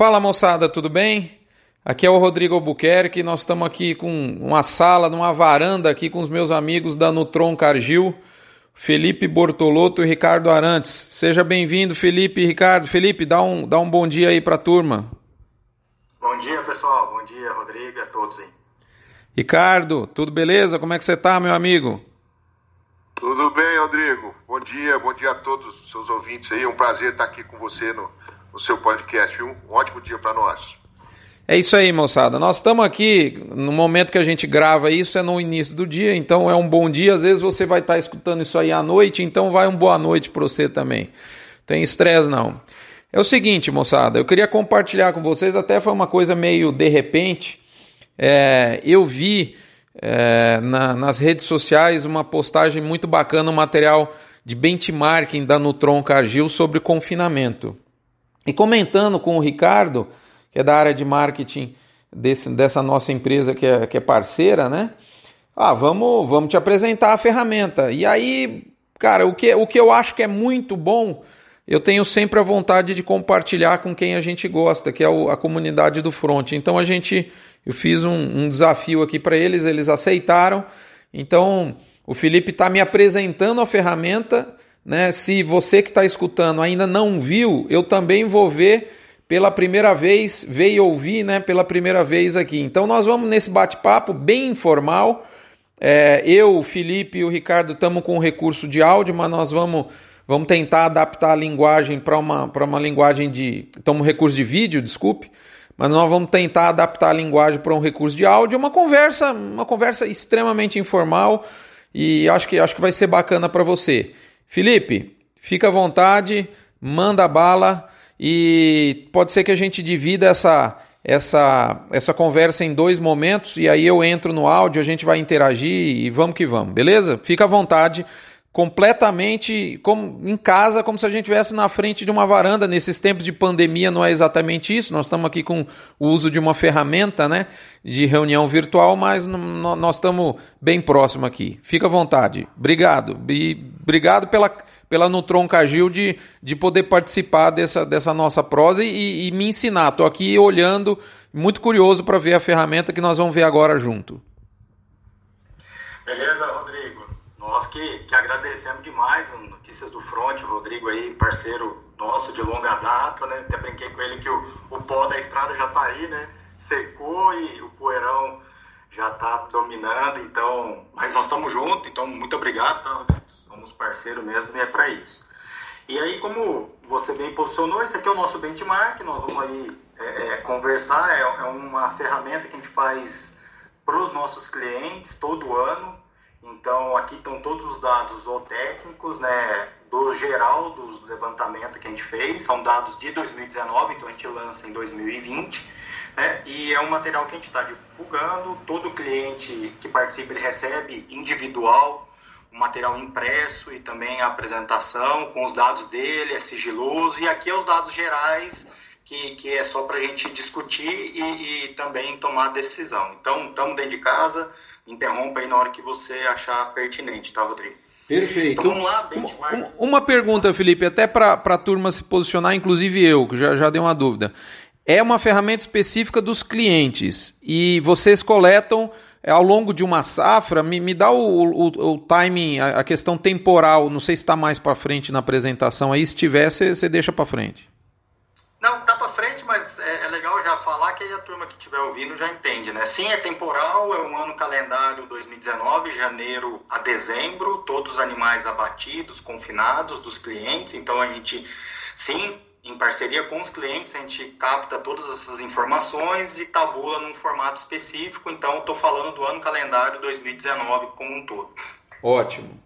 Fala moçada, tudo bem? Aqui é o Rodrigo Albuquerque, nós estamos aqui com uma sala, numa varanda aqui com os meus amigos da Nutron Cargil, Felipe Bortolotto e Ricardo Arantes. Seja bem-vindo, Felipe e Ricardo. Felipe, dá um, dá um bom dia aí para a turma. Bom dia, pessoal. Bom dia, Rodrigo e a todos aí. Ricardo, tudo beleza? Como é que você está, meu amigo? Tudo bem, Rodrigo. Bom dia, bom dia a todos os seus ouvintes aí. Um prazer estar aqui com você no, no seu podcast. Um ótimo dia para nós. É isso aí, moçada. Nós estamos aqui no momento que a gente grava isso, é no início do dia, então é um bom dia. Às vezes você vai estar escutando isso aí à noite, então vai um boa noite para você também. Tem estresse não. É o seguinte, moçada, eu queria compartilhar com vocês, até foi uma coisa meio de repente. É, eu vi é, na, nas redes sociais uma postagem muito bacana, um material de benchmarking da Nutron Cargill sobre confinamento. E comentando com o Ricardo, que é da área de marketing desse, dessa nossa empresa que é, que é parceira, né? Ah, vamos, vamos te apresentar a ferramenta. E aí, cara, o que, o que eu acho que é muito bom, eu tenho sempre a vontade de compartilhar com quem a gente gosta, que é a comunidade do front. Então a gente, eu fiz um, um desafio aqui para eles, eles aceitaram. Então o Felipe está me apresentando a ferramenta né? Se você que está escutando ainda não viu, eu também vou ver pela primeira vez, veio ouvir né, pela primeira vez aqui. Então nós vamos nesse bate-papo bem informal. É, eu, o Felipe e o Ricardo estamos com um recurso de áudio, mas nós vamos, vamos tentar adaptar a linguagem para uma, uma linguagem de. Estamos recurso de vídeo, desculpe. Mas nós vamos tentar adaptar a linguagem para um recurso de áudio, uma conversa, uma conversa extremamente informal e acho que acho que vai ser bacana para você. Felipe, fica à vontade, manda bala e pode ser que a gente divida essa essa essa conversa em dois momentos e aí eu entro no áudio, a gente vai interagir e vamos que vamos, beleza? Fica à vontade, completamente como em casa, como se a gente estivesse na frente de uma varanda. Nesses tempos de pandemia não é exatamente isso. Nós estamos aqui com o uso de uma ferramenta, né, de reunião virtual, mas nós estamos bem próximo aqui. Fica à vontade. Obrigado. E obrigado pela pela Nutron Cagil de, de poder participar dessa, dessa nossa prosa e, e me ensinar. Estou aqui olhando, muito curioso para ver a ferramenta que nós vamos ver agora junto. Beleza. Nós que, que agradecemos demais Notícias do Front, o Rodrigo aí, parceiro nosso de longa data, né? Até brinquei com ele que o, o pó da estrada já está aí, né? Secou e o poeirão já está dominando, então, mas nós estamos juntos, então muito obrigado, tá, Rodrigo? somos parceiro mesmo e é para isso. E aí, como você bem posicionou, esse aqui é o nosso benchmark, nós vamos aí é, é, conversar, é, é, uma ferramenta que a gente faz para os nossos clientes todo ano. Então, aqui estão todos os dados ou técnicos, né, do geral do levantamento que a gente fez, são dados de 2019, então a gente lança em 2020. Né, e é um material que a gente está divulgando, todo cliente que participa ele recebe individual o material impresso e também a apresentação com os dados dele, é sigiloso, e aqui é os dados gerais, que, que é só para a gente discutir e, e, também tomar decisão. Então, estamos dentro de casa, interrompa aí na hora que você achar pertinente, tá, Rodrigo? Perfeito. Então, vamos lá, benchmark. Uma pergunta, Felipe, até para a turma se posicionar, inclusive eu, que já, já dei uma dúvida. É uma ferramenta específica dos clientes e vocês coletam é, ao longo de uma safra, me, me dá o, o, o timing, a, a, questão temporal, não sei se está mais para frente na apresentação aí, se tiver, você deixa para frente. Não, tá para frente, mas é, é, legal já falar que aí a turma que estiver ouvindo já entende, né? Sim, é temporal, é um ano calendário 2019, janeiro a dezembro, todos os animais abatidos, confinados dos clientes, então a gente, sim, em parceria com os clientes, a gente capta todas essas informações e tabula num formato específico. Então, estou falando do ano calendário 2019 como um todo. Ótimo.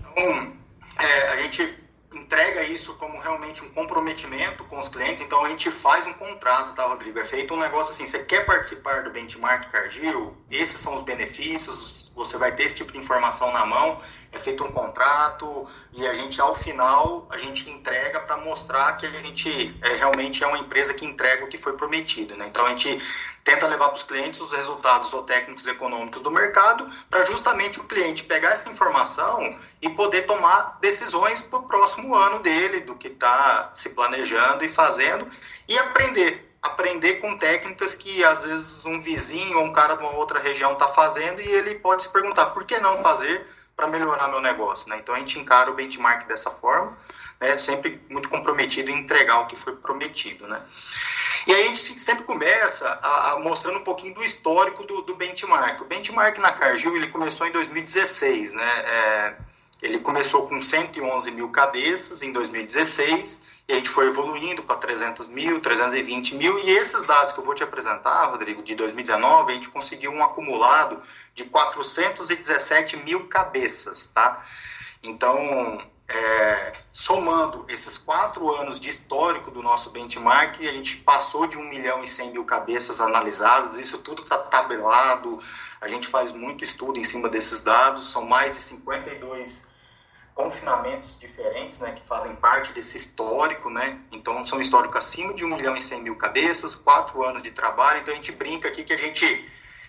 Então, é, a gente entrega isso como realmente um comprometimento com os clientes. Então, a gente faz um contrato, tá, Rodrigo? É feito um negócio assim: você quer participar do benchmark Cargill? Esses são os benefícios, você vai ter esse tipo de informação na mão, é feito um contrato e a gente, ao final, a gente entrega para mostrar que a gente é, realmente é uma empresa que entrega o que foi prometido. Né? Então, a gente tenta levar para os clientes os resultados ou técnicos econômicos do mercado para justamente o cliente pegar essa informação e poder tomar decisões para o próximo ano dele, do que está se planejando e fazendo e aprender aprender com técnicas que às vezes um vizinho ou um cara de uma outra região está fazendo e ele pode se perguntar por que não fazer para melhorar meu negócio. Né? Então a gente encara o benchmark dessa forma, né? sempre muito comprometido em entregar o que foi prometido. Né? E aí a gente sempre começa a, a mostrando um pouquinho do histórico do, do, benchmark. O benchmark na Cargill ele começou em 2016, né? É, ele começou com 111 mil cabeças em 2016 e a gente foi evoluindo para 300 mil, 320 mil, e esses dados que eu vou te apresentar, Rodrigo, de 2019, a gente conseguiu um acumulado de 417 mil cabeças, tá? Então, é, somando esses quatro anos de histórico do nosso benchmark, a gente passou de 1 milhão e 100 mil cabeças analisadas, isso tudo está tabelado, a gente faz muito estudo em cima desses dados, são mais de 52 confinamentos diferentes, né, que fazem parte desse histórico, né, então são históricos acima de 1 milhão e 100 mil cabeças, quatro anos de trabalho, então a gente brinca aqui que a gente,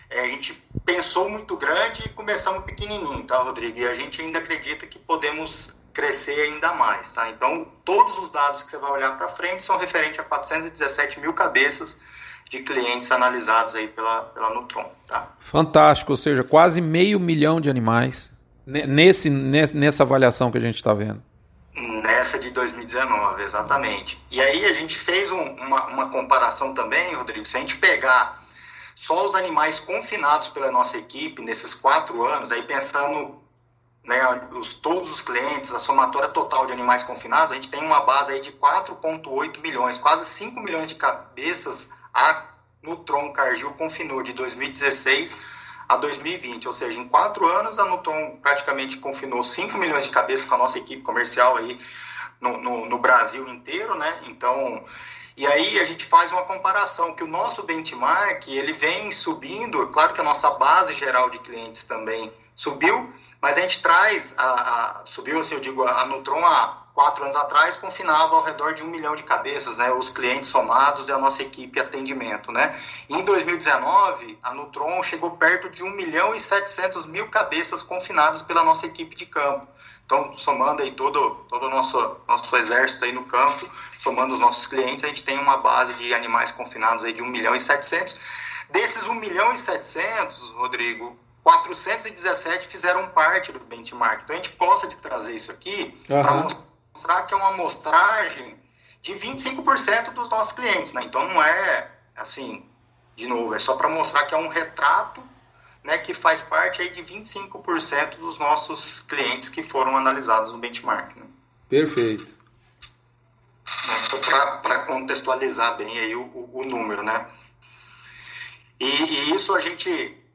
é, a gente pensou muito grande e começamos pequenininho, tá, Rodrigo, e a gente ainda acredita que podemos crescer ainda mais, tá, então todos os dados que você vai olhar para frente são referentes a 417 mil cabeças de clientes analisados aí pela, pela Nutron, tá. Fantástico, ou seja, quase meio milhão de animais Nesse, nessa avaliação que a gente está vendo. Nessa de 2019, exatamente. E aí a gente fez um, uma, uma comparação também, Rodrigo, se a gente pegar só os animais confinados pela nossa equipe nesses quatro anos, aí pensando né, os, todos os clientes, a somatória total de animais confinados, a gente tem uma base aí de 4,8 milhões, quase 5 milhões de cabeças a Nutron Cargill confinou de 2016 a 2020, ou seja, em quatro anos a Nuton praticamente confinou 5 milhões de cabeças com a nossa equipe comercial aí no, no, no, Brasil inteiro, né? Então, e aí a gente faz uma comparação que o nosso benchmark ele vem subindo, claro que a nossa base geral de clientes também subiu, mas a gente traz a, a subiu assim, eu digo a Nutron a quatro anos atrás, confinava ao redor de um milhão de cabeças, né, os clientes somados e a nossa equipe atendimento. Né. Em 2019, a Nutron chegou perto de 1 milhão e 700 mil cabeças confinadas pela nossa equipe de campo. Então, somando aí todo, todo o nosso, nosso exército aí no campo, somando os nossos clientes, a gente tem uma base de animais confinados aí de 1 milhão e 700. Desses 1 milhão e 700, Rodrigo, 417 fizeram parte do benchmark. Então, a gente gosta de trazer isso aqui uhum. para mostrar mostrar que é uma amostragem de 25% dos nossos clientes, né? Então não é assim, de novo, é só para mostrar que é um retrato, né, que faz parte aí de 25% dos nossos clientes que foram analisados no benchmark. Né? Perfeito. Então, para contextualizar bem aí o, o, o número, né? E, e, isso a gente,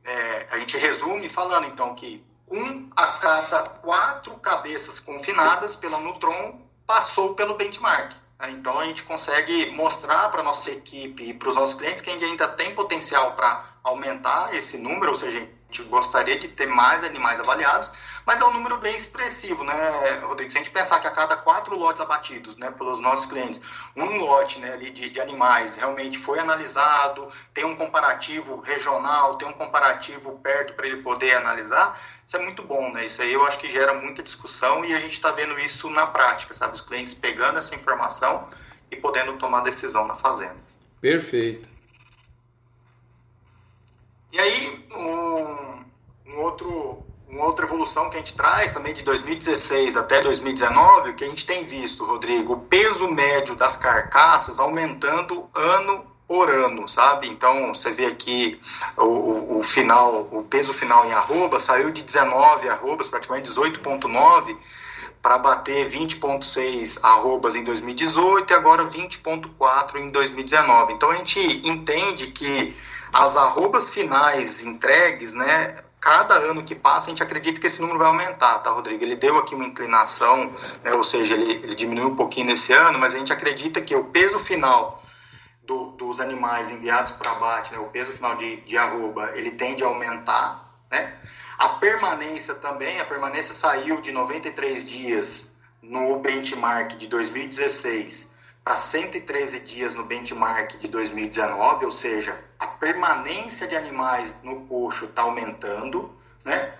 é, a gente resume falando então que um a cada quatro cabeças confinadas pela Nutron passou pelo benchmark. Né? Então a gente consegue mostrar para nossa equipe e para os nossos clientes que ainda tem potencial para aumentar esse número, ou seja, gente gostaria de ter mais animais avaliados, mas é um número bem expressivo, né, Rodrigo? Se a gente pensar que a cada quatro lotes abatidos, né, pelos nossos clientes, um lote, né, ali de, de animais realmente foi analisado, tem um comparativo regional, tem um comparativo perto para ele poder analisar, isso é muito bom, né? Isso aí eu acho que gera muita discussão e a gente está vendo isso na prática, sabe? Os clientes pegando essa informação e podendo tomar decisão na fazenda. Perfeito. E aí, um, um outro uma outra evolução que a gente traz também de 2016 até 2019, que a gente tem visto, Rodrigo, o peso médio das carcaças aumentando ano por ano, sabe? Então você vê aqui o, o, o final, o peso final em arroba saiu de 19 arrobas, praticamente 18,9 para bater 20,6 arrobas em 2018 e agora 20,4 em 2019. Então a gente entende que as arrobas finais entregues, né, cada ano que passa, a gente acredita que esse número vai aumentar, tá, Rodrigo? Ele deu aqui uma inclinação, né, ou seja, ele, ele diminuiu um pouquinho nesse ano, mas a gente acredita que o peso final do, dos animais enviados para abate, né, o peso final de, de arroba, ele tende a aumentar, né? A permanência também, a permanência saiu de 93 dias no benchmark de 2016 para 113 dias no benchmark de 2019, ou seja, a permanência de animais no coxo está aumentando, né?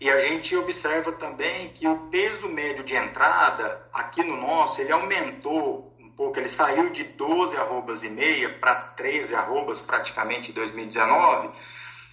E a gente observa também que o peso médio de entrada aqui no nosso, ele aumentou um pouco, ele saiu de 12 arrobas e meia para 13 arrobas praticamente em 2019,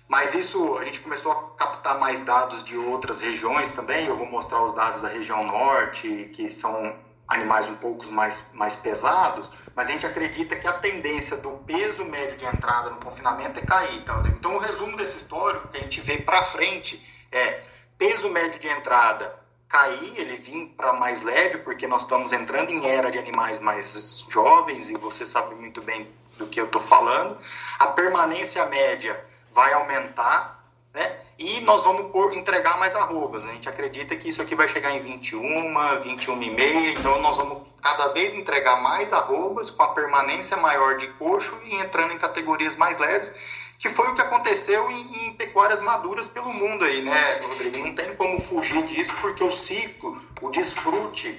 mas isso a gente começou a captar mais dados de outras regiões também, eu vou mostrar os dados da região norte, que são animais um pouco mais, mais pesados, mas a gente acredita que a tendência do peso médio de entrada no confinamento é cair. Tá? Então, o resumo desse histórico que a gente vê para frente é peso médio de entrada cair, ele vir para mais leve, porque nós estamos entrando em era de animais mais jovens, e você sabe muito bem do que eu estou falando. A permanência média vai aumentar, né? E nós vamos por, entregar mais arrobas. A gente acredita que isso aqui vai chegar em 21, 21 e meia. Então nós vamos cada vez entregar mais arrobas com a permanência maior de coxo e entrando em categorias mais leves, que foi o que aconteceu em, em pecuárias maduras pelo mundo aí, né, Rodrigo? Não tem como fugir disso, porque o ciclo, o desfrute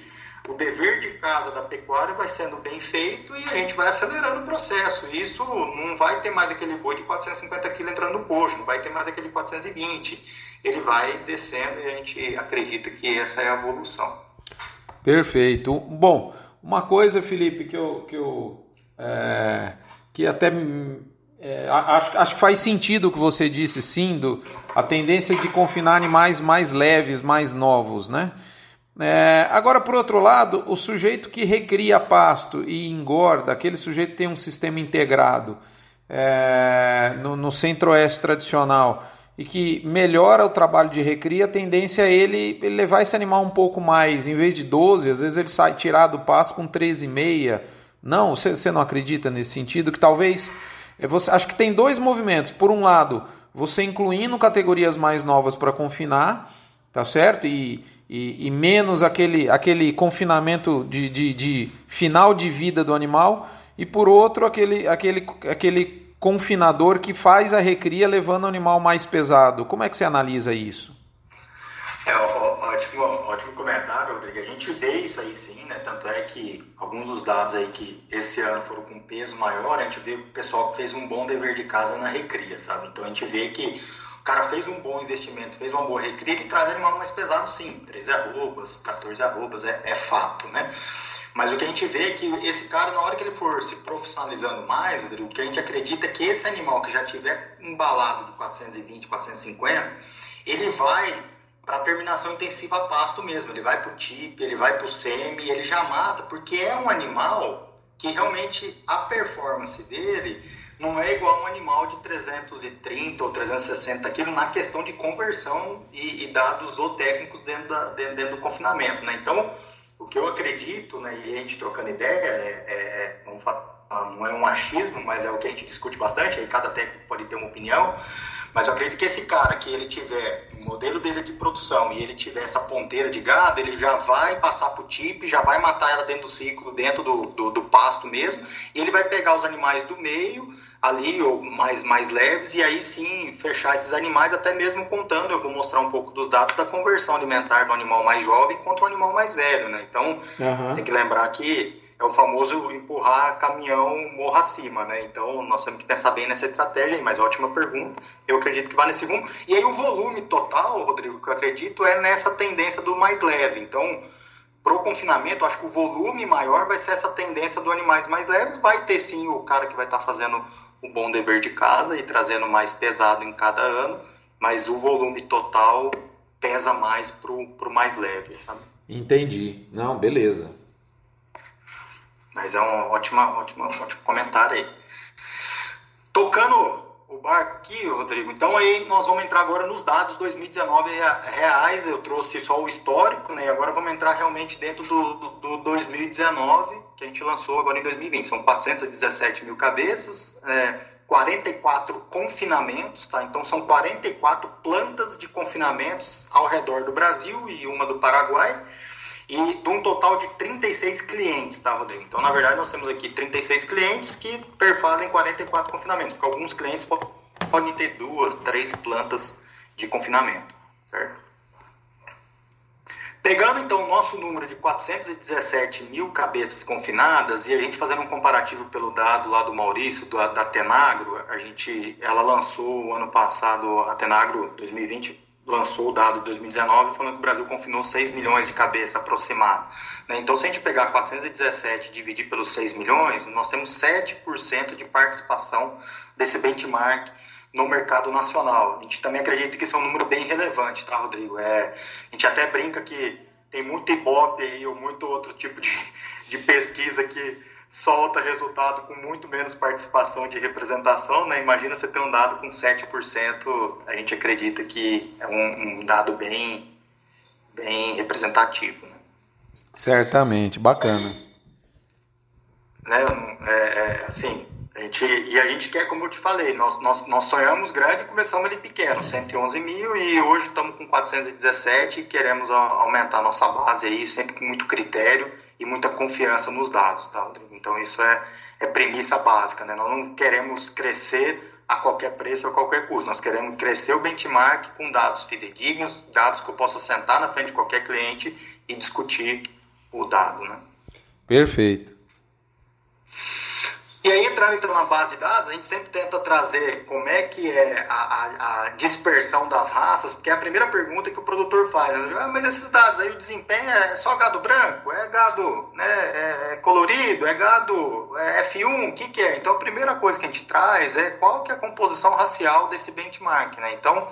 o dever de casa da pecuária vai sendo bem feito e a gente vai acelerando o processo. Isso não vai ter mais aquele boi de 450 kg entrando no coxo, não vai ter mais aquele 420. Ele vai descendo e a gente acredita que essa é a evolução. Perfeito. Bom, uma coisa, Felipe, que eu, que eu é, que até é, acho, acho que faz sentido o que você disse, sim, do, a tendência de confinar animais mais leves, mais novos, né? É, agora, por outro lado, o sujeito que recria pasto e engorda, aquele sujeito tem um sistema integrado é, no, no centro-oeste tradicional e que melhora o trabalho de recria, a tendência é ele, ele, levar esse animal um pouco mais, em vez de 12, às vezes ele sai tirado do pasto com 13,5. Não, você, você não acredita nesse sentido? Que talvez. É, você, acho que tem dois movimentos. Por um lado, você incluindo categorias mais novas para confinar, tá certo? E e, e menos aquele, aquele confinamento de, de, de, final de vida do animal, e por outro, aquele, aquele, aquele confinador que faz a recria levando o animal mais pesado. Como é que você analisa isso? É, ótimo, ótimo comentário, Rodrigo. A gente vê isso aí sim, né? Tanto é que alguns dos dados aí que esse ano foram com peso maior, a gente vê o pessoal que fez um bom dever de casa na recria, sabe? Então a gente vê que o cara fez um bom investimento, fez uma boa recria, ele traz animal mais pesado sim, 13 arrobas, 14 arrobas, é, é fato, né? Mas o que a gente vê é que esse cara, na hora que ele for se profissionalizando mais, o que a gente acredita é que esse animal que já tiver embalado de 420, 450, ele vai para terminação intensiva a pasto mesmo. Ele vai para o TIP, ele vai para o SEMI, ele já mata, porque é um animal que realmente a performance dele não é igual um animal de 330 ou 360 quilos na questão de conversão e, e dados zootécnicos dentro, da, dentro, dentro, do confinamento, né? Então, o que eu acredito, né, e a gente trocando ideia, é, é, é vamos falar, não é um achismo, mas é o que a gente discute bastante, aí cada técnico pode ter uma opinião, mas eu acredito que esse cara que ele tiver o modelo dele de produção e ele tiver essa ponteira de gado, ele já vai passar para o TIP, já vai matar ela dentro do ciclo, dentro do, do, do pasto mesmo, e ele vai pegar os animais do meio, ali, ou mais, mais leves, e aí sim fechar esses animais, até mesmo contando, eu vou mostrar um pouco dos dados da conversão alimentar do animal mais jovem contra o animal mais velho, né? Então, uhum. tem que lembrar que é o famoso empurrar caminhão morra acima, né? Então, nós temos que pensar bem nessa estratégia aí, mas ótima pergunta. Eu acredito que vai nesse rumo. E aí, o volume total, Rodrigo, que eu acredito, é nessa tendência do mais leve. Então, pro confinamento, acho que o volume maior vai ser essa tendência do animais mais leves. Vai ter sim o cara que vai estar tá fazendo o bom dever de casa e trazendo mais pesado em cada ano, mas o volume total pesa mais pro, pro mais leve, sabe? Entendi. Não, beleza. Mas é um ótimo, ótimo, ótimo comentário aí. Tocando o barco aqui, Rodrigo, então aí nós vamos entrar agora nos dados 2019 reais, eu trouxe só o histórico, né? E agora vamos entrar realmente dentro do, do, do 2019 que a gente lançou agora em 2020. São 417 mil cabeças, é, 44 confinamentos, tá? Então são 44 plantas de confinamentos ao redor do Brasil e uma do Paraguai. E de um total de 36 clientes, tá, Rodrigo? Então, na verdade, nós temos aqui 36 clientes que perfazem 44 confinamentos, porque alguns clientes podem ter duas, três plantas de confinamento, certo? Pegando então o nosso número de 417 mil cabeças confinadas e a gente fazendo um comparativo pelo dado lá do Maurício, do, da Tenagro, a gente, ela lançou ano passado, a Tenagro 2020 lançou o dado de 2019 falando que o Brasil confinou 6 milhões de cabeças aproximado. Né? Então, se a gente pegar 417 e dividir pelos 6 milhões, nós temos 7% de participação desse benchmark no mercado nacional. A gente também acredita que isso é um número bem relevante, tá, Rodrigo? É, a gente até brinca que tem muito Ibope aí, ou muito outro tipo de, de pesquisa que solta resultado com muito menos participação de representação, né? Imagina você ter um dado com 7%, a gente acredita que é um, um dado bem, bem representativo. Né? Certamente, bacana. Né? É, é, assim, a gente, e a gente quer, como eu te falei, nós, nós, nós sonhamos grande e começamos ali pequeno, 111 mil, e hoje estamos com 417 e queremos aumentar nossa base aí, sempre com muito critério e muita confiança nos dados, tá? Então isso é, é premissa básica, né? Nós não queremos crescer a qualquer preço ou a qualquer custo. Nós queremos crescer o benchmark com dados fidedignos, dados que eu possa sentar na frente de qualquer cliente e discutir o dado, né? Perfeito. E aí, entrando então na base de dados, a gente sempre tenta trazer como é que é a, a, a dispersão das raças, porque é a primeira pergunta que o produtor faz. Né? Ah, mas esses dados aí, o desempenho é só gado branco? É gado né, é, é colorido? É gado é F1? O que, que é? Então, a primeira coisa que a gente traz é qual que é a composição racial desse benchmark. Né? Então,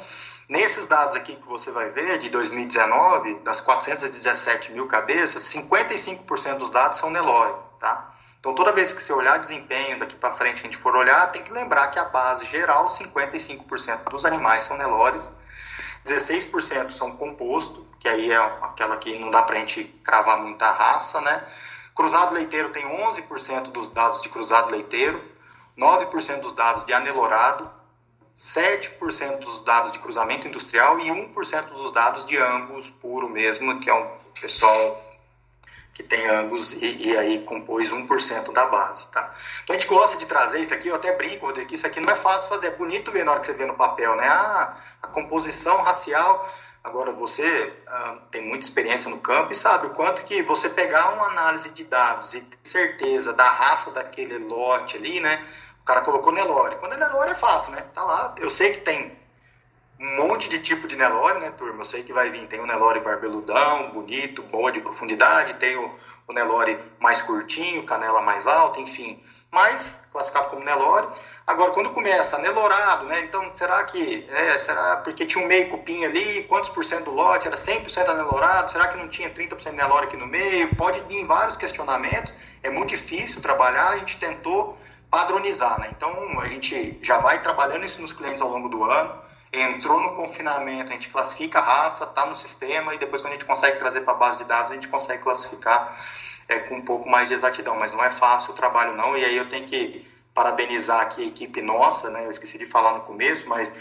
nesses dados aqui que você vai ver, de 2019, das 417 mil cabeças, 55% dos dados são Nelore, tá? Então, toda vez que você olhar desempenho daqui para frente, a gente for olhar, tem que lembrar que a base geral, 55% dos animais são Nelores, 16% são composto, que aí é aquela que não dá para a gente cravar muita raça, né? Cruzado leiteiro tem 11% dos dados de cruzado leiteiro, 9% dos dados de anelorado, 7% dos dados de cruzamento industrial e 1% dos dados de ambos puro mesmo, que é um pessoal que tem ambos e, e aí compôs 1% da base, tá? Então a gente gosta de trazer isso aqui, eu até brinco, Rodrigo, que isso aqui não é fácil fazer, é bonito ver na hora que você vê no papel, né? Ah, a composição racial, agora você ah, tem muita experiência no campo e sabe o quanto que você pegar uma análise de dados e ter certeza da raça daquele lote ali, né? O cara colocou Nelore. Quando é Nelore é fácil, né? Tá lá, eu sei que tem um monte de tipo de Nelore, né, turma? Eu sei que vai vir, tem o Nelore barbeludão, bonito, boa de profundidade, tem o, o Nelore mais curtinho, canela mais alta, enfim. Mas, classificado como Nelore. Agora, quando começa Nelorado, né, então será que, é, será porque tinha um meio cupim ali, quantos por cento do lote, era 100% Nelorado, será que não tinha 30% Nelore aqui no meio? Pode vir vários questionamentos, é muito difícil trabalhar, a gente tentou padronizar, né? Então, a gente já vai trabalhando isso nos clientes ao longo do ano, entrou no confinamento, a gente classifica a raça, está no sistema, e depois quando a gente consegue trazer para a base de dados, a gente consegue classificar é, com um pouco mais de exatidão. Mas não é fácil o trabalho não, e aí eu tenho que parabenizar aqui a equipe nossa, né? Eu esqueci de falar no começo, mas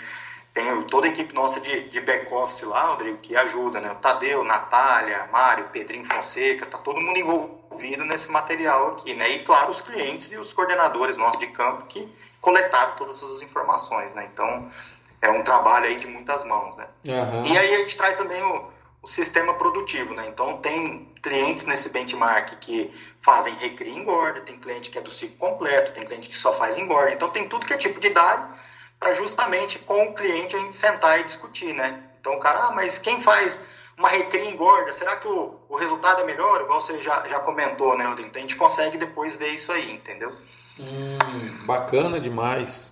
tem toda a equipe nossa de, de back-office lá, Rodrigo, que ajuda, né? O Tadeu, Natália, Mário, Pedrinho Fonseca, tá todo mundo envolvido nesse material aqui, né? E, claro, os clientes e os coordenadores nossos de campo que coletaram todas essas informações, né? Então, é um trabalho aí de muitas mãos, né? Uhum. E aí a gente traz também o, o, sistema produtivo, né? Então tem clientes nesse benchmark que fazem recria e engorda, tem cliente que é do ciclo completo, tem cliente que só faz engorda. Então tem tudo que é tipo de idade para justamente com o cliente a gente sentar e discutir, né? Então o cara, ah, mas quem faz uma recria e engorda, será que o, o resultado é melhor? Igual você já, já comentou, né, Rodrigo? Então a gente consegue depois ver isso aí, entendeu? Hum, bacana demais.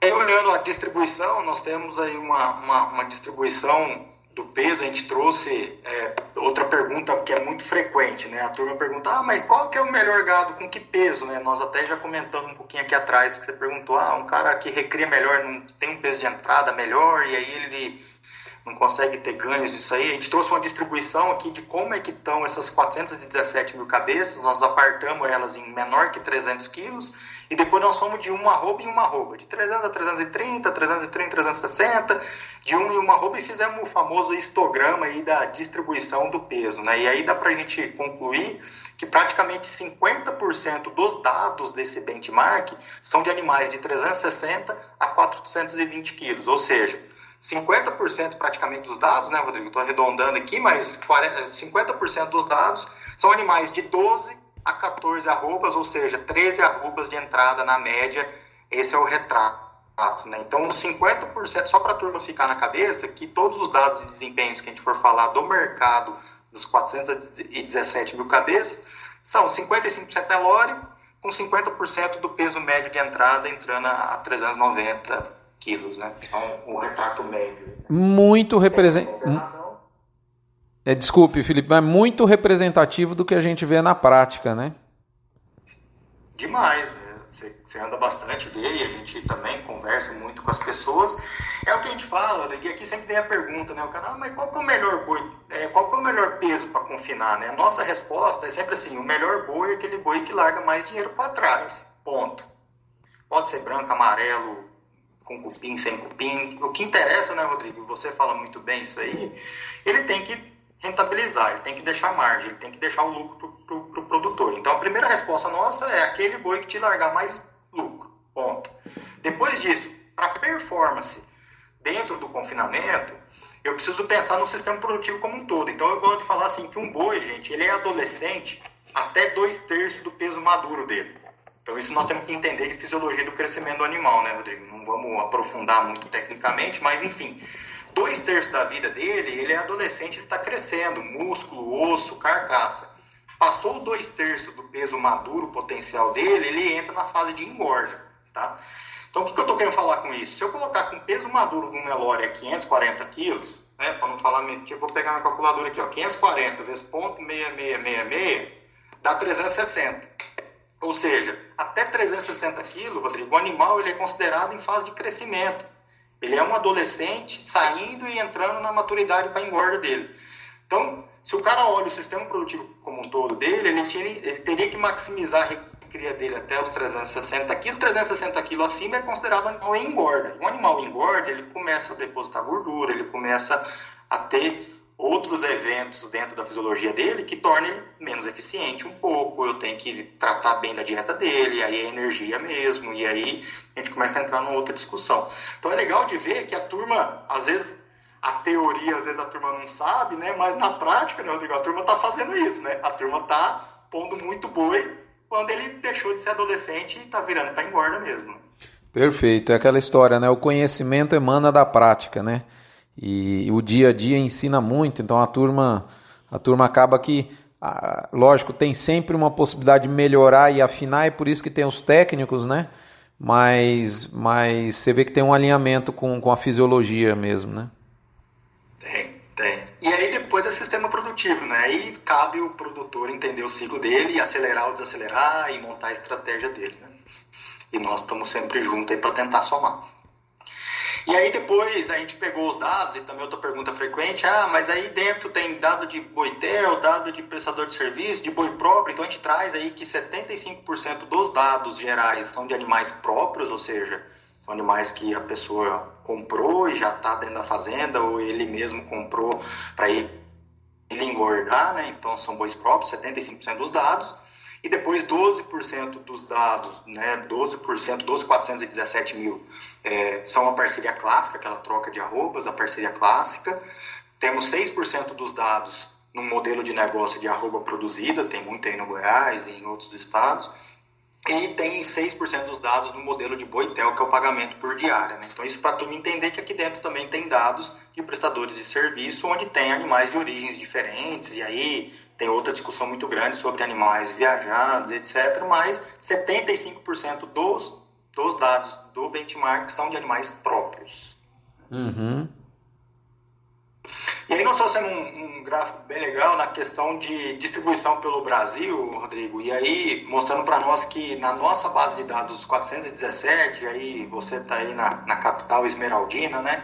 E olhando a distribuição, nós temos aí uma, uma, uma distribuição do peso, a gente trouxe é, outra pergunta que é muito frequente, né? A turma pergunta, ah, mas qual que é o melhor gado, com que peso, né? Nós até já comentamos um pouquinho aqui atrás, que você perguntou, ah, um cara que recria melhor, não tem um peso de entrada melhor, e aí ele não consegue ter ganhos disso aí. A gente trouxe uma distribuição aqui de como é que estão essas 417 mil cabeças, nós apartamos elas em menor que 300 quilos, e depois nós somos de uma arroba em uma arroba, de 300 a 330, 330 360, de um em uma arroba, e fizemos o famoso histograma aí da distribuição do peso, né? E aí dá para a gente concluir que praticamente 50% dos dados desse benchmark são de animais de 360 a 420 quilos, ou seja, 50% praticamente dos dados, né, Rodrigo? Estou arredondando aqui, mas 50% dos dados são animais de 12 a 14 arrobas, ou seja, 13 arrobas de entrada na média. Esse é o retrato. Né? Então, 50%, só para a turma ficar na cabeça, que todos os dados de desempenhos que a gente for falar do mercado dos 417 mil cabeças, são 55% Nelore, com 50% do peso médio de entrada entrando a 390 quilos, né? Então, o retrato médio. Muito representativo. É, desculpe, Felipe, mas muito representativo do que a gente vê na prática, né? Demais. Né? você anda bastante, vê, e a gente também conversa muito com as pessoas. É o que a gente fala, e aqui sempre vem a pergunta, né? O cara, ah, mas qual que é o melhor boi? É, qual que é o melhor peso para confinar, né? A nossa resposta é sempre assim: o melhor boi é aquele boi que larga mais dinheiro para trás. Ponto. Pode ser branco, amarelo, com cupim, sem cupim. O que interessa, né, Rodrigo? Você fala muito bem isso aí. Ele tem que rentabilizar, ele tem que deixar margem, ele tem que deixar o lucro para o pro, pro produtor. Então a primeira resposta nossa é aquele boi que te largar mais lucro. Ponto. Depois disso, para performance dentro do confinamento, eu preciso pensar no sistema produtivo como um todo. Então eu gosto de falar assim que um boi, gente, ele é adolescente até dois terços do peso maduro dele. Então isso nós temos que entender de fisiologia do crescimento do animal, né, Rodrigo? Não vamos aprofundar muito tecnicamente, mas enfim, dois terços da vida dele, ele é adolescente, ele está crescendo, músculo, osso, carcaça. Passou dois terços do peso maduro potencial dele, ele entra na fase de engorda, tá? Então, o que, que eu estou querendo falar com isso? Se eu colocar com peso maduro Nelore a 540 quilos, né, para não falar mentira, eu vou pegar minha calculadora aqui, ó, 540 vezes ponto 6666 dá 360. Ou seja, até 360 quilos, Rodrigo, o animal ele é considerado em fase de crescimento. Ele é um adolescente saindo e entrando na maturidade para engorda dele. Então, se o cara olha o sistema produtivo como um todo dele, ele, tinha, ele teria que maximizar a cria dele até os 360 quilos. 360 quilos acima é considerado animal engorda. Um animal engorda, ele começa a depositar gordura, ele começa a ter outros eventos dentro da fisiologia dele que tornem menos eficiente um pouco. Eu tenho que tratar bem da dieta dele, aí é energia mesmo, e aí a gente começa a entrar numa outra discussão. Então é legal de ver que a turma, às vezes, a teoria, às vezes a turma não sabe, né? Mas na prática, né, Rodrigo, a turma está fazendo isso, né? A turma está pondo muito boi quando ele deixou de ser adolescente e está virando para engorda mesmo. Perfeito, é aquela história, né? O conhecimento emana da prática, né? E o dia a dia ensina muito, então a turma, a turma acaba que, lógico, tem sempre uma possibilidade de melhorar e afinar, e por isso que tem os técnicos, né? Mas, mas você vê que tem um alinhamento com, com a fisiologia mesmo, né? Tem, tem. E aí depois é sistema produtivo, né? Aí cabe o produtor entender o ciclo dele e acelerar ou desacelerar e montar a estratégia dele, né? E nós estamos sempre juntos aí para tentar somar. E aí depois a gente pegou os dados, e também outra pergunta frequente, ah, mas aí dentro tem dado de boitel, dado de prestador de serviço, de boi próprio, então a gente traz aí que 75% dos dados gerais são de animais próprios, ou seja, são animais que a pessoa comprou e já está dentro da fazenda, ou ele mesmo comprou para ele engordar, né? então são bois próprios, 75% dos dados e depois 12% dos dados, né, 12%, 12,417 mil, é, são a parceria clássica, aquela troca de arrobas, a parceria clássica. Temos 6% dos dados no modelo de negócio de arroba produzida, tem muito aí no Goiás e em outros estados. E tem 6% dos dados no modelo de Boitel, que é o pagamento por diária. Né? Então, isso para tu entender que aqui dentro também tem dados de prestadores de serviço, onde tem animais de origens diferentes, e aí tem outra discussão muito grande sobre animais viajados, etc. Mas 75% dos, dos dados do benchmark são de animais próprios. Uhum. E aí nós trouxemos um, um, gráfico bem legal na questão de distribuição pelo Brasil, Rodrigo, e aí mostrando para nós que na nossa base de dados 417, aí você está aí na, na capital esmeraldina, né?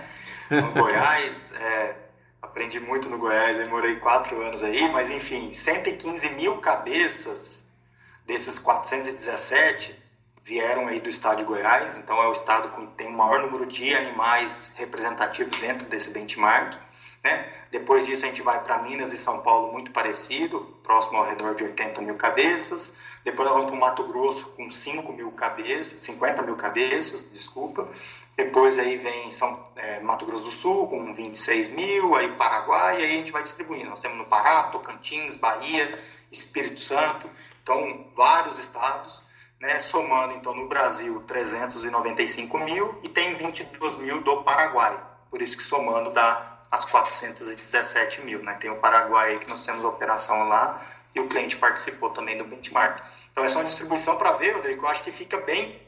Goiás. É, aprendi muito no Goiás, eu morei quatro anos aí, mas enfim, 115 mil cabeças desses 417 vieram aí do estado de Goiás, então é o estado que tem o maior número de animais representativos dentro desse benchmark. Né? Depois disso a gente vai para Minas e São Paulo, muito parecido, próximo ao redor de 80 mil cabeças. Depois nós vamos para o Mato Grosso com 5 mil cabeças, 50 mil cabeças, desculpa. Depois aí vem São, é, Mato Grosso do Sul com 26 mil, aí Paraguai, e aí a gente vai distribuindo. Nós temos no Pará, Tocantins, Bahia, Espírito Santo, então vários estados, né, somando então no Brasil 395 mil e tem 22 mil do Paraguai. Por isso que somando dá as 417 mil. Né? Tem o Paraguai que nós temos a operação lá e o cliente participou também do benchmark. Então essa é uma distribuição para ver, Rodrigo, eu acho que fica bem,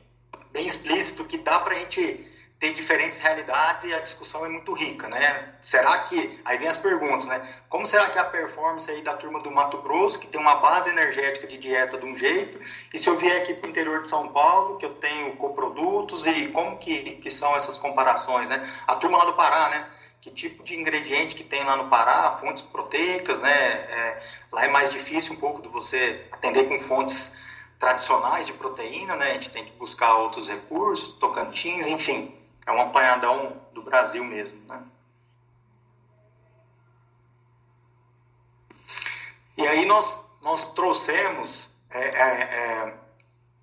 bem explícito que dá para a gente tem diferentes realidades e a discussão é muito rica, né? Será que aí vem as perguntas, né? Como será que é a performance aí da turma do Mato Grosso, que tem uma base energética de dieta de um jeito, e se eu vier aqui para o interior de São Paulo, que eu tenho coprodutos e como que, que são essas comparações, né? A turma lá do Pará, né? Que tipo de ingrediente que tem lá no Pará, fontes proteicas, né? É, lá é mais difícil um pouco de você atender com fontes tradicionais de proteína, né? A gente tem que buscar outros recursos, Tocantins, enfim é um apanhadão do Brasil mesmo, né? E aí nós, nós trouxemos, é, é, é,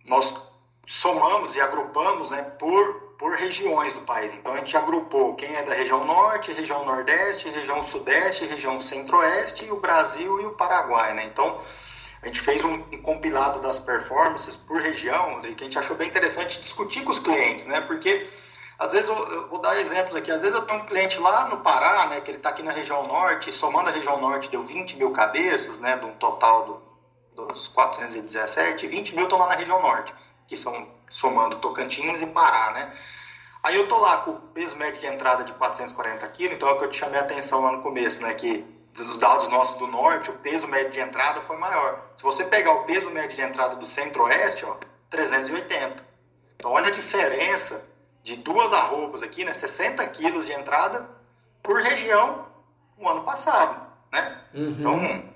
nós somamos e agrupamos né, por, por regiões do país. Então a gente agrupou quem é da região norte, região nordeste, região sudeste, região centro-oeste, o Brasil e o Paraguai. Né? Então a gente fez um, um, compilado das performances por região, que a gente achou bem interessante discutir com os clientes, né? porque às vezes, eu, eu, vou dar exemplos aqui, às vezes eu tenho um cliente lá no Pará, né, que ele está aqui na região norte, somando a região norte deu 20 mil cabeças, né, de um total do, dos 417, 20 mil estão lá na região norte, que são somando Tocantins e Pará, né. Aí eu tô lá com o peso médio de entrada de 440 quilos, então é o que eu te chamei a atenção lá no começo, né, que dos dados nossos do norte, o peso médio de entrada foi maior. Se você pegar o peso médio de entrada do centro-oeste, ó, 380. Então olha a diferença de duas arrobas aqui, né, 60 quilos de entrada por região no ano passado, né? Uhum. Então,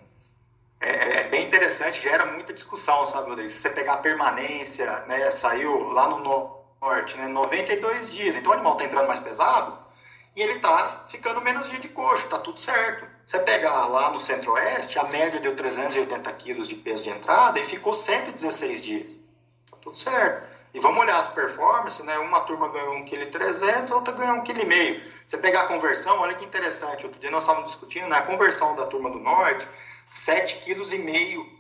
é, é, bem interessante, gera muita discussão, sabe, Rodrigo? Se você pegar a permanência, né, saiu lá no norte, né, 92 dias, então o animal está entrando mais pesado e ele está ficando menos dia de coxo, tá tudo certo. Você pegar lá no centro-oeste, a média deu 380 quilos de peso de entrada e ficou 116 dias. Tá tudo certo. E vamos olhar as performances, né? Uma turma ganhou 1,3 kg, outra ganhou 1,5 kg. Você pegar a conversão, olha que interessante. Outro dia nós estávamos discutindo, né? A conversão da turma do norte, 7,5 kg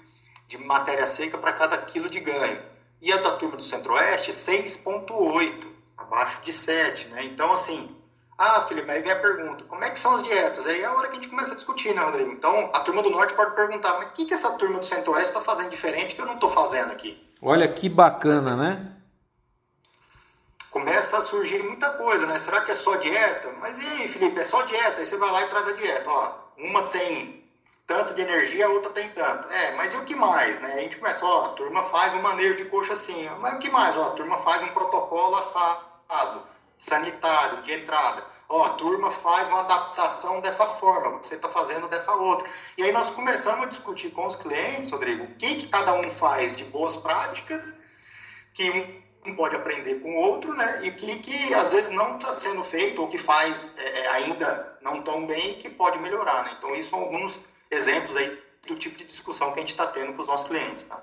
de matéria seca para cada quilo de ganho. E a da turma do centro-oeste, 6,8, abaixo de 7, né? Então, assim, ah, Felipe, aí vem a pergunta, como é que são as dietas? Aí é a hora que a gente começa a discutir, né, Rodrigo? Então, a turma do norte pode perguntar, mas o que, que essa turma do centro-oeste está fazendo diferente que eu não estou fazendo aqui? Olha que bacana, né? Começa a surgir muita coisa, né? Será que é só dieta? Mas e aí, Felipe, é só dieta? Aí você vai lá e traz a dieta. Ó, uma tem tanto de energia, a outra tem tanto. É, mas e o que mais, né? A gente começa, ó, a turma faz um manejo de coxa assim. Mas o que mais? Ó, a turma faz um protocolo assado, sanitário, de entrada. Ó, a turma faz uma adaptação dessa forma, você está fazendo dessa outra. E aí nós começamos a discutir com os clientes, Rodrigo, o que, que cada um faz de boas práticas, que um um pode aprender com o outro, né? E que, que às vezes não está sendo feito ou que faz é, é, ainda não tão bem e que pode melhorar, né? Então, isso são alguns exemplos aí do tipo de discussão que a gente está tendo com os nossos clientes, tá?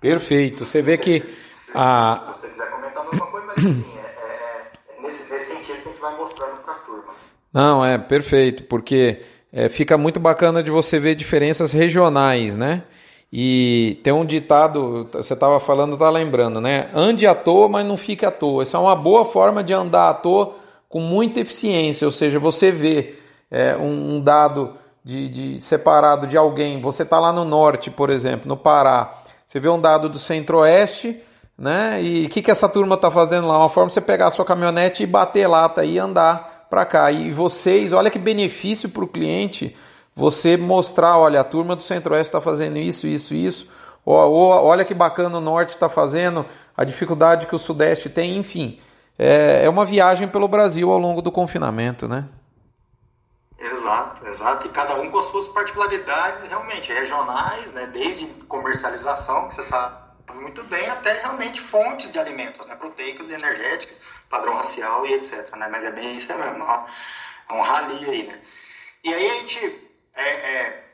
Perfeito. Você vê se, que... Se, a... se você quiser comentar alguma coisa, mas enfim, é, é, é nesse, nesse sentido que a gente vai mostrando para a turma. Não, é perfeito, porque é, fica muito bacana de você ver diferenças regionais, né? E tem um ditado, você estava falando, tá lembrando, né? Ande à toa, mas não fique à toa. Essa é uma boa forma de andar à toa com muita eficiência, ou seja, você vê é, um, dado de, de, separado de alguém, você está lá no norte, por exemplo, no Pará, você vê um dado do centro-oeste, né? E o que, que essa turma está fazendo lá? Uma forma de você pegar a sua caminhonete e bater lata e andar para cá. E vocês, olha que benefício para o cliente você mostrar, olha, a turma do Centro-Oeste está fazendo isso, isso, isso, ou, ou, olha que bacana o Norte está fazendo, a dificuldade que o Sudeste tem, enfim. é, é uma viagem pelo Brasil ao longo do confinamento, né? Exato, exato. E cada um com as suas particularidades realmente regionais, né? Desde comercialização, que você sabe muito bem, até realmente fontes de alimentos, né? Proteicas e energéticas, padrão racial e etc. Né? Mas é bem isso mesmo, é um rally aí, né? E aí a gente, é, é,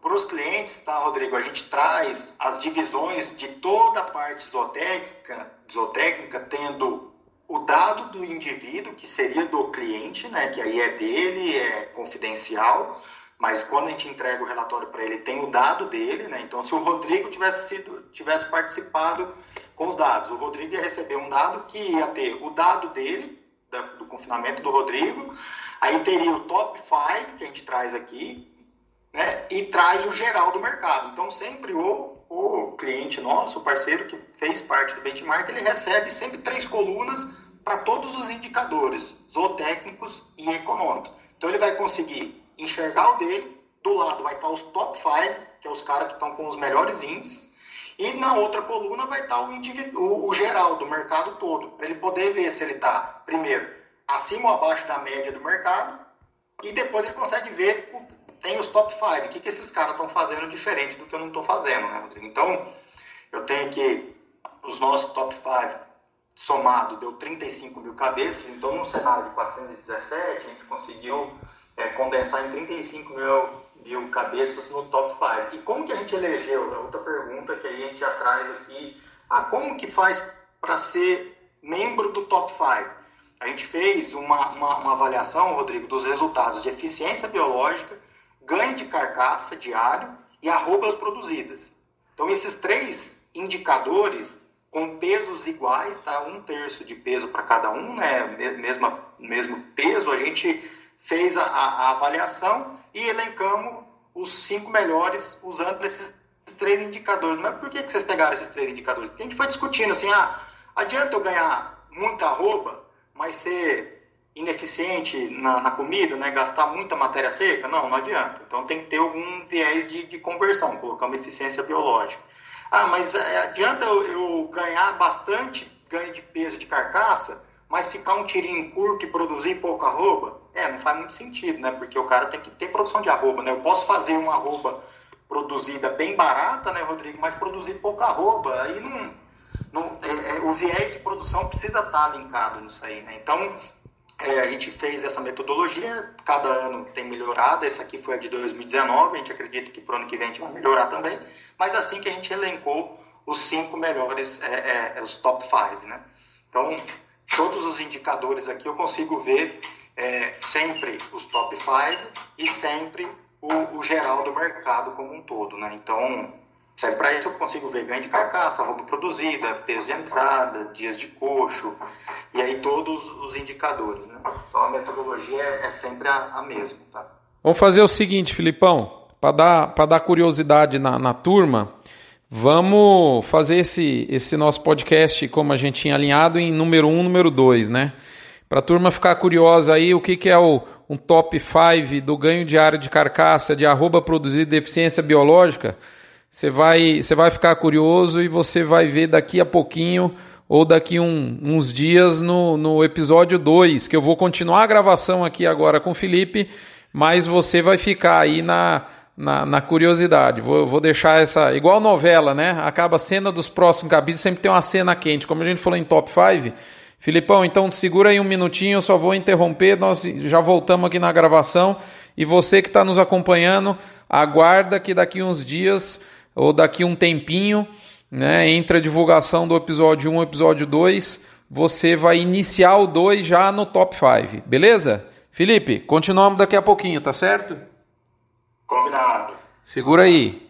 para os clientes, tá, Rodrigo, a gente traz as divisões de toda a parte zootécnica, zootécnica tendo o dado do indivíduo, que seria do cliente, né, que aí é dele, é confidencial, mas quando a gente entrega o relatório para ele, tem o dado dele, né? Então, se o Rodrigo tivesse sido, tivesse participado com os dados, o Rodrigo ia receber um dado que ia ter o dado dele, do confinamento do Rodrigo, aí teria o top 5 que a gente traz aqui, né? E traz o geral do mercado. Então, sempre o, o cliente nosso, o parceiro que fez parte do benchmark, ele recebe sempre três colunas para todos os indicadores zootécnicos e econômicos. Então, ele vai conseguir enxergar o dele, do lado vai estar os top 5, que é os caras que estão com os melhores índices, e na outra coluna vai estar o, o, o geral do mercado todo, para ele poder ver se ele está, primeiro, acima ou abaixo da média do mercado, e depois ele consegue ver, o, tem os top 5, o que, que esses caras estão fazendo diferente do que eu não estou fazendo, né, Rodrigo? Então, eu tenho aqui os nossos top 5 somado deu 35 mil cabeças, então num cenário de 417 a gente conseguiu é, condensar em 35 mil, mil cabeças no top 5. E como que a gente elegeu? É outra pergunta que a gente traz aqui. Ah, como que faz para ser membro do top 5? A gente fez uma, uma, uma, avaliação, Rodrigo, dos resultados de eficiência biológica, ganho de carcaça diário e arrobas produzidas. Então, esses três indicadores com pesos iguais, tá? um terço de peso para cada um, né? Mesma, mesmo peso, a gente fez a, a, avaliação e elencamos os cinco melhores usando esses três indicadores. Mas por que, que vocês pegaram esses três indicadores? Porque a gente foi discutindo assim, ah, adianta eu ganhar muita arroba, mas ser ineficiente na, na, comida, né, gastar muita matéria seca? Não, não adianta. Então tem que ter algum viés de, de conversão, colocar uma eficiência biológica. Ah, mas é, adianta eu, eu ganhar bastante ganho de peso de carcaça, mas ficar um tirinho curto e produzir pouca arroba? É, não faz muito sentido, né? Porque o cara tem que ter produção de arroba, né? Eu posso fazer uma arroba produzida bem barata, né, Rodrigo? Mas produzir pouca arroba, aí não... não é, é, o viés de produção precisa estar linkado nisso aí, né? Então, é, a gente fez essa metodologia, cada ano tem melhorado, essa aqui foi a de 2019, a gente acredita que para o ano que vem a gente vai melhorar também, mas assim que a gente elencou os cinco melhores, é, é, os top five, né? Então, todos os indicadores aqui eu consigo ver é, sempre os top 5 e sempre o, o, geral do mercado como um todo. Né? Então, serve para isso eu consigo ver ganho de carcaça, roupa produzida, peso de entrada, dias de coxo, e aí todos os indicadores. Né? Então, a metodologia é, é sempre a, a mesma. Tá? Vamos fazer o seguinte, Filipão, para dar, dar curiosidade na, na turma, vamos fazer esse, esse nosso podcast, como a gente tinha alinhado, em número 1, um, número 2, né? Para a turma ficar curiosa aí, o que, que é o, um top 5 do ganho diário de carcaça de arroba produzido deficiência biológica, você vai, você vai ficar curioso e você vai ver daqui a pouquinho ou daqui um, uns dias no, no episódio 2, que eu vou continuar a gravação aqui agora com o Felipe, mas você vai ficar aí na, na, na curiosidade. Vou, vou deixar essa. Igual novela, né? Acaba a cena dos próximos capítulos, sempre tem uma cena quente. Como a gente falou em top 5 Filipão, então segura aí um minutinho, eu só vou interromper, nós já voltamos aqui na gravação. E você que está nos acompanhando, aguarda que daqui uns dias ou daqui um tempinho, né, entre a divulgação do episódio 1 e episódio 2, você vai iniciar o 2 já no top 5, beleza? Felipe, continuamos daqui a pouquinho, tá certo? Combinado. Segura aí.